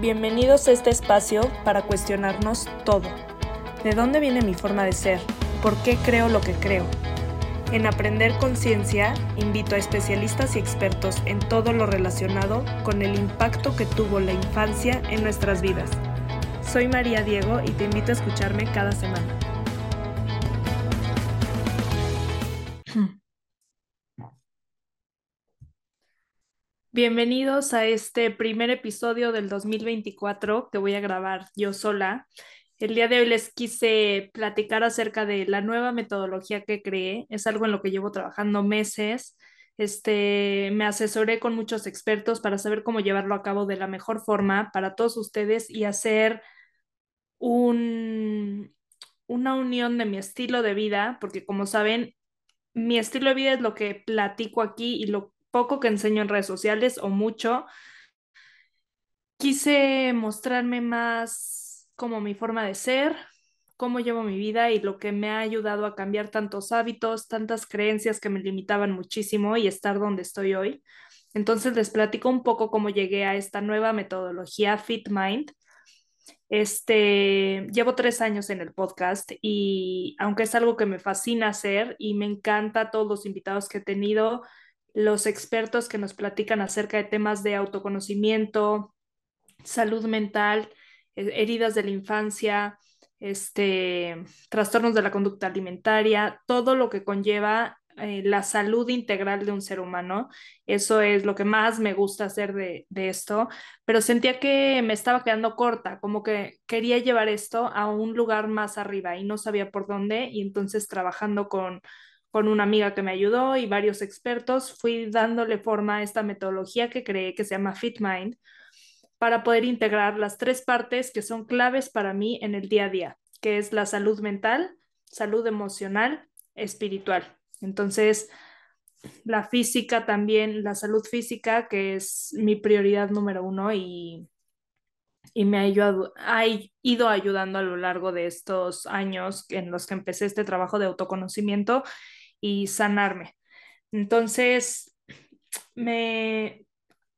Bienvenidos a este espacio para cuestionarnos todo. ¿De dónde viene mi forma de ser? ¿Por qué creo lo que creo? En Aprender Conciencia invito a especialistas y expertos en todo lo relacionado con el impacto que tuvo la infancia en nuestras vidas. Soy María Diego y te invito a escucharme cada semana. Bienvenidos a este primer episodio del 2024 que voy a grabar yo sola. El día de hoy les quise platicar acerca de la nueva metodología que creé. Es algo en lo que llevo trabajando meses. Este, me asesoré con muchos expertos para saber cómo llevarlo a cabo de la mejor forma para todos ustedes y hacer un, una unión de mi estilo de vida, porque como saben, mi estilo de vida es lo que platico aquí y lo poco que enseño en redes sociales o mucho, quise mostrarme más como mi forma de ser, cómo llevo mi vida y lo que me ha ayudado a cambiar tantos hábitos, tantas creencias que me limitaban muchísimo y estar donde estoy hoy. Entonces les platico un poco cómo llegué a esta nueva metodología Fit Mind. Este, llevo tres años en el podcast y aunque es algo que me fascina hacer y me encanta todos los invitados que he tenido, los expertos que nos platican acerca de temas de autoconocimiento, salud mental, heridas de la infancia, este, trastornos de la conducta alimentaria, todo lo que conlleva eh, la salud integral de un ser humano. Eso es lo que más me gusta hacer de, de, esto, pero sentía que me estaba quedando corta, como que quería llevar esto a un lugar más arriba y no sabía por dónde, y entonces trabajando con con una amiga que me ayudó y varios expertos, fui dándole forma a esta metodología que creé que se llama FitMind para poder integrar las tres partes que son claves para mí en el día a día, que es la salud mental, salud emocional, espiritual. Entonces, la física también, la salud física, que es mi prioridad número uno y, y me ha, ayudado, ha ido ayudando a lo largo de estos años en los que empecé este trabajo de autoconocimiento y sanarme. Entonces, me,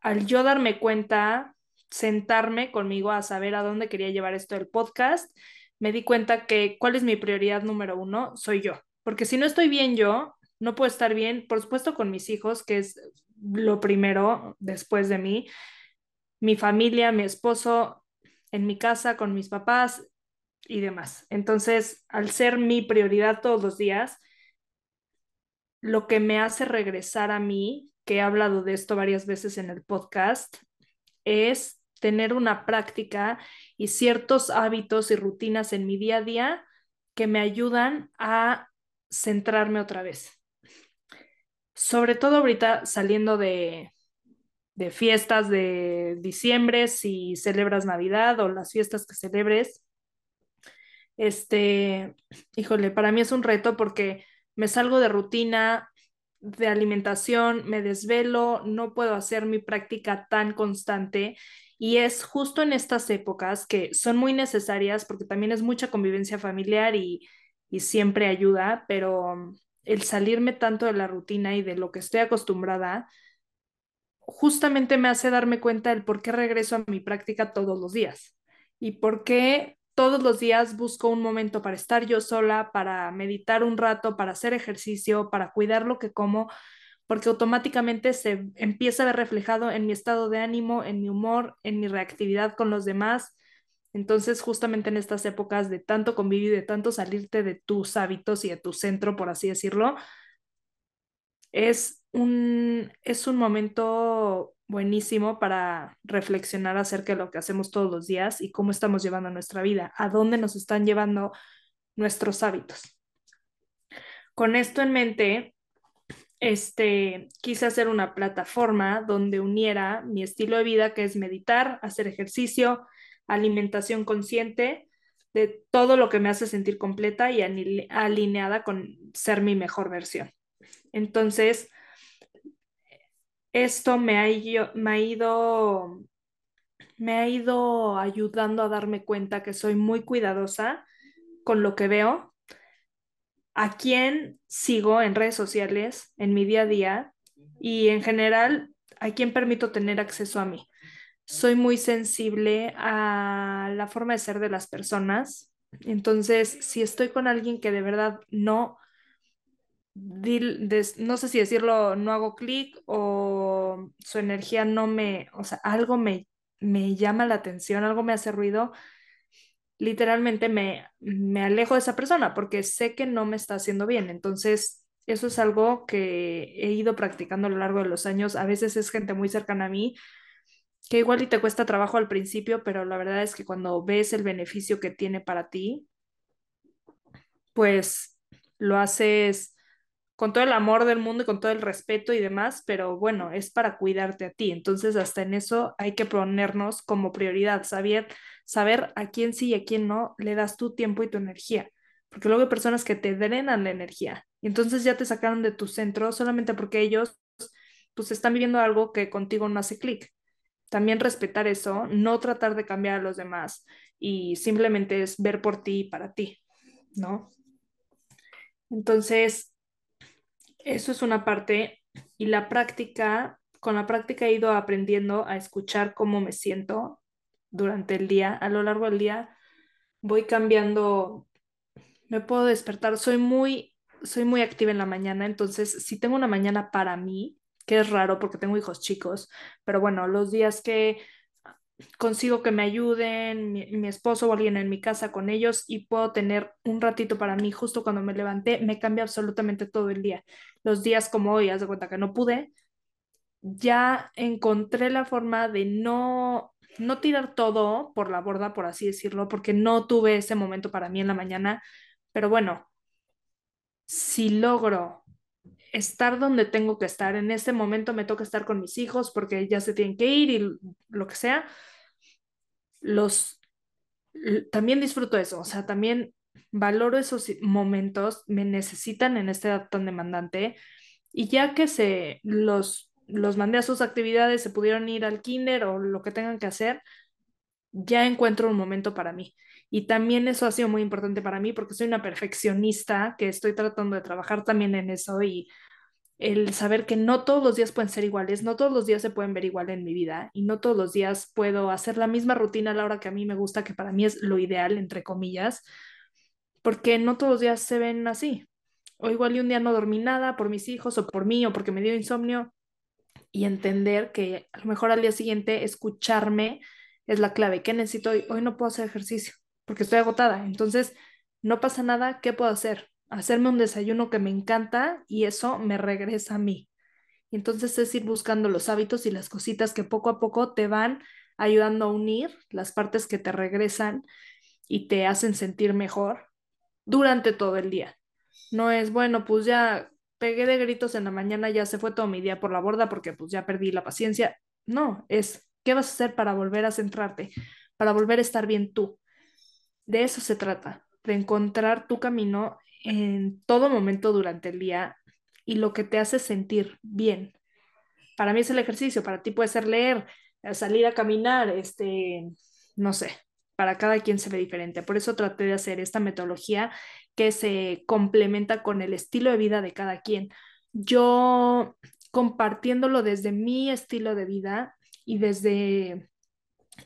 al yo darme cuenta, sentarme conmigo a saber a dónde quería llevar esto del podcast, me di cuenta que cuál es mi prioridad número uno, soy yo. Porque si no estoy bien yo, no puedo estar bien, por supuesto, con mis hijos, que es lo primero después de mí, mi familia, mi esposo, en mi casa, con mis papás y demás. Entonces, al ser mi prioridad todos los días, lo que me hace regresar a mí, que he hablado de esto varias veces en el podcast, es tener una práctica y ciertos hábitos y rutinas en mi día a día que me ayudan a centrarme otra vez. Sobre todo ahorita saliendo de, de fiestas de diciembre, si celebras Navidad o las fiestas que celebres. Este, híjole, para mí es un reto porque me salgo de rutina de alimentación, me desvelo, no puedo hacer mi práctica tan constante. Y es justo en estas épocas que son muy necesarias porque también es mucha convivencia familiar y, y siempre ayuda, pero el salirme tanto de la rutina y de lo que estoy acostumbrada, justamente me hace darme cuenta del por qué regreso a mi práctica todos los días y por qué todos los días busco un momento para estar yo sola, para meditar un rato, para hacer ejercicio, para cuidar lo que como, porque automáticamente se empieza a ver reflejado en mi estado de ánimo, en mi humor, en mi reactividad con los demás. Entonces, justamente en estas épocas de tanto convivir y de tanto salirte de tus hábitos y de tu centro, por así decirlo, es un, es un momento buenísimo para reflexionar acerca de lo que hacemos todos los días y cómo estamos llevando nuestra vida, a dónde nos están llevando nuestros hábitos. Con esto en mente, este, quise hacer una plataforma donde uniera mi estilo de vida, que es meditar, hacer ejercicio, alimentación consciente, de todo lo que me hace sentir completa y alineada con ser mi mejor versión. Entonces, esto me ha, me ha ido me ha ido ayudando a darme cuenta que soy muy cuidadosa con lo que veo, a quién sigo en redes sociales, en mi día a día y en general a quién permito tener acceso a mí. soy muy sensible a la forma de ser de las personas. Entonces, si estoy con alguien que de verdad no, no sé si decirlo, no hago clic o su energía no me, o sea, algo me, me llama la atención, algo me hace ruido, literalmente me, me alejo de esa persona porque sé que no me está haciendo bien. Entonces, eso es algo que he ido practicando a lo largo de los años. A veces es gente muy cercana a mí que igual y te cuesta trabajo al principio, pero la verdad es que cuando ves el beneficio que tiene para ti, pues lo haces con todo el amor del mundo y con todo el respeto y demás, pero bueno, es para cuidarte a ti. Entonces, hasta en eso hay que ponernos como prioridad, saber, saber a quién sí y a quién no le das tu tiempo y tu energía. Porque luego hay personas que te drenan la energía y entonces ya te sacaron de tu centro solamente porque ellos pues están viviendo algo que contigo no hace clic. También respetar eso, no tratar de cambiar a los demás y simplemente es ver por ti y para ti, ¿no? Entonces, eso es una parte y la práctica, con la práctica he ido aprendiendo a escuchar cómo me siento durante el día, a lo largo del día voy cambiando, me puedo despertar, soy muy soy muy activa en la mañana, entonces si tengo una mañana para mí, que es raro porque tengo hijos chicos, pero bueno, los días que consigo que me ayuden mi, esposo o alguien en mi casa con ellos y puedo tener un ratito para mí justo cuando me levanté, me cambia absolutamente todo el día. Los días como hoy, haz de cuenta que no pude, ya encontré la forma de no no tirar todo por la borda, por así decirlo, porque no tuve ese momento para mí en la mañana, pero bueno, si logro estar donde tengo que estar, en este momento me toca estar con mis hijos porque ya se tienen que ir y lo que sea, los también disfruto eso, o sea, también valoro esos momentos, me necesitan en esta edad tan demandante. Y ya que se los los mandé a sus actividades, se pudieron ir al kinder o lo que tengan que hacer, ya encuentro un momento para mí. Y también eso ha sido muy importante para mí porque soy una perfeccionista que estoy tratando de trabajar también en eso y el saber que no todos los días pueden ser iguales, no todos los días se pueden ver igual en mi vida y no todos los días puedo hacer la misma rutina a la hora que a mí me gusta, que para mí es lo ideal, entre comillas, porque no todos los días se ven así. O igual y un día no dormí nada por mis hijos o por mí o porque me dio insomnio y entender que a lo mejor al día siguiente escucharme es la clave. ¿Qué necesito hoy? Hoy no puedo hacer ejercicio porque estoy agotada. Entonces, no pasa nada, ¿qué puedo hacer? Hacerme un desayuno que me encanta y eso me regresa a mí. Entonces es ir buscando los hábitos y las cositas que poco a poco te van ayudando a unir las partes que te regresan y te hacen sentir mejor durante todo el día. No es, bueno, pues ya pegué de gritos en la mañana, ya se fue todo mi día por la borda porque pues ya perdí la paciencia. No, es, ¿qué vas a hacer para volver a centrarte? Para volver a estar bien tú. De eso se trata, de encontrar tu camino en todo momento durante el día y lo que te hace sentir bien. Para mí es el ejercicio, para ti puede ser leer, eh, salir a caminar, este, no sé, para cada quien se ve diferente. Por eso traté de hacer esta metodología que se complementa con el estilo de vida de cada quien. Yo compartiéndolo desde mi estilo de vida y desde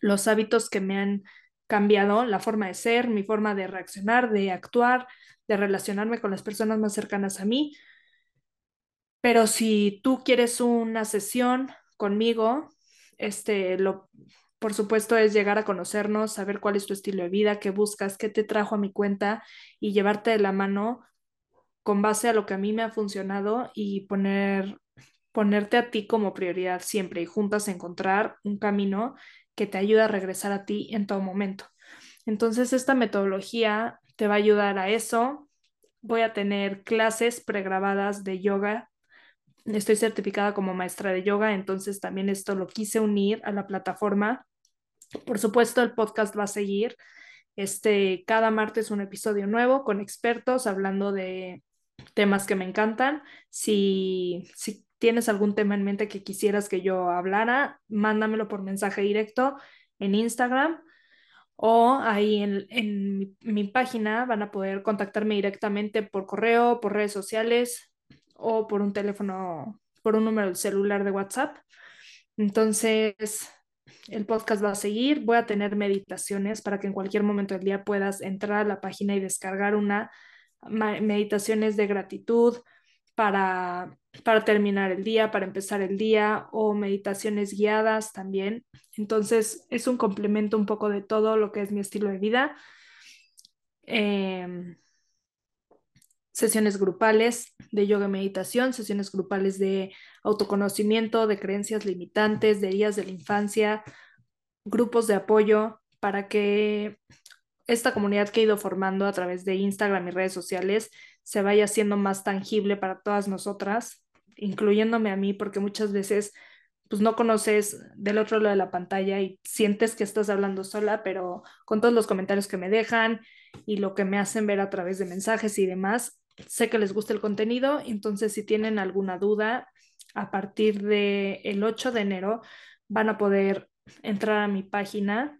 los hábitos que me han cambiado la forma de ser, mi forma de reaccionar, de actuar, de relacionarme con las personas más cercanas a mí. Pero si tú quieres una sesión conmigo, este, lo, por supuesto es llegar a conocernos, saber cuál es tu estilo de vida, qué buscas, qué te trajo a mi cuenta y llevarte de la mano con base a lo que a mí me ha funcionado y poner, ponerte a ti como prioridad siempre y juntas encontrar un camino que te ayuda a regresar a ti en todo momento. Entonces, esta metodología te va a ayudar a eso. Voy a tener clases pregrabadas de yoga. Estoy certificada como maestra de yoga, entonces también esto lo quise unir a la plataforma. Por supuesto, el podcast va a seguir. Este, cada martes un episodio nuevo con expertos hablando de temas que me encantan. Si, si tienes algún tema en mente que quisieras que yo hablara, mándamelo por mensaje directo en Instagram o ahí en, mi, página van a poder contactarme directamente por correo, por redes sociales o por un teléfono, por un número de celular de WhatsApp. Entonces, el podcast va a seguir. Voy a tener meditaciones para que en cualquier momento del día puedas entrar a la página y descargar una meditaciones de gratitud para, para terminar el día, para empezar el día o meditaciones guiadas también. Entonces es un complemento un poco de todo lo que es mi estilo de vida. Em, sesiones grupales de yoga y meditación, sesiones grupales de autoconocimiento, de creencias limitantes, de heridas de la infancia, grupos de apoyo para que esta comunidad que he ido formando a través de Instagram y redes sociales se vaya haciendo más tangible para todas nosotras, incluyéndome a mí, porque muchas veces pues no conoces del otro lado de la pantalla y sientes que estás hablando sola, pero con todos los comentarios que me dejan y lo que me hacen ver a través de mensajes y demás, Sé que les gusta el contenido, entonces si tienen alguna duda, a partir del el 8 de enero van a poder entrar a mi página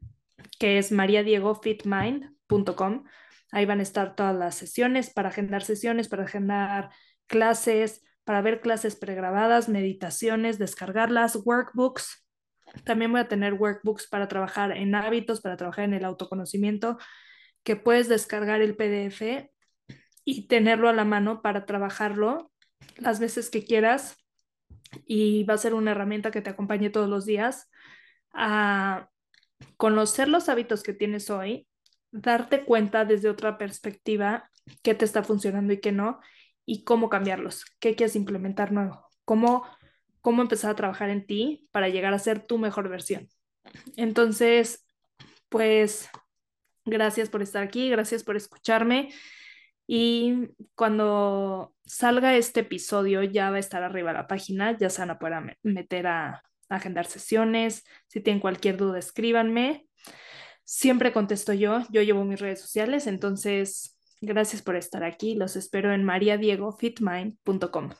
que es mariadiegofitmind.com. Ahí van a estar todas las sesiones para agendar sesiones, para agendar clases, para ver clases pregrabadas, meditaciones, descargarlas, workbooks. También voy a tener workbooks para trabajar en hábitos, para trabajar en el autoconocimiento, que puedes descargar el PDF y tenerlo a la mano para trabajarlo las veces que quieras y va a ser una herramienta que te acompañe todos los días a conocer los hábitos que tienes hoy, darte cuenta desde otra perspectiva qué te está funcionando y qué no y cómo cambiarlos, qué quieres implementar nuevo, cómo, cómo empezar a trabajar en ti para llegar a ser tu mejor versión. Entonces, pues gracias por estar aquí, gracias por escucharme. Y cuando salga este episodio ya va a estar arriba la página, ya se van a poder meter a, agendar sesiones. Si tienen cualquier duda, escríbanme. Siempre contesto yo, yo llevo mis redes sociales, entonces gracias por estar aquí. Los espero en mariadiegofitmind.com.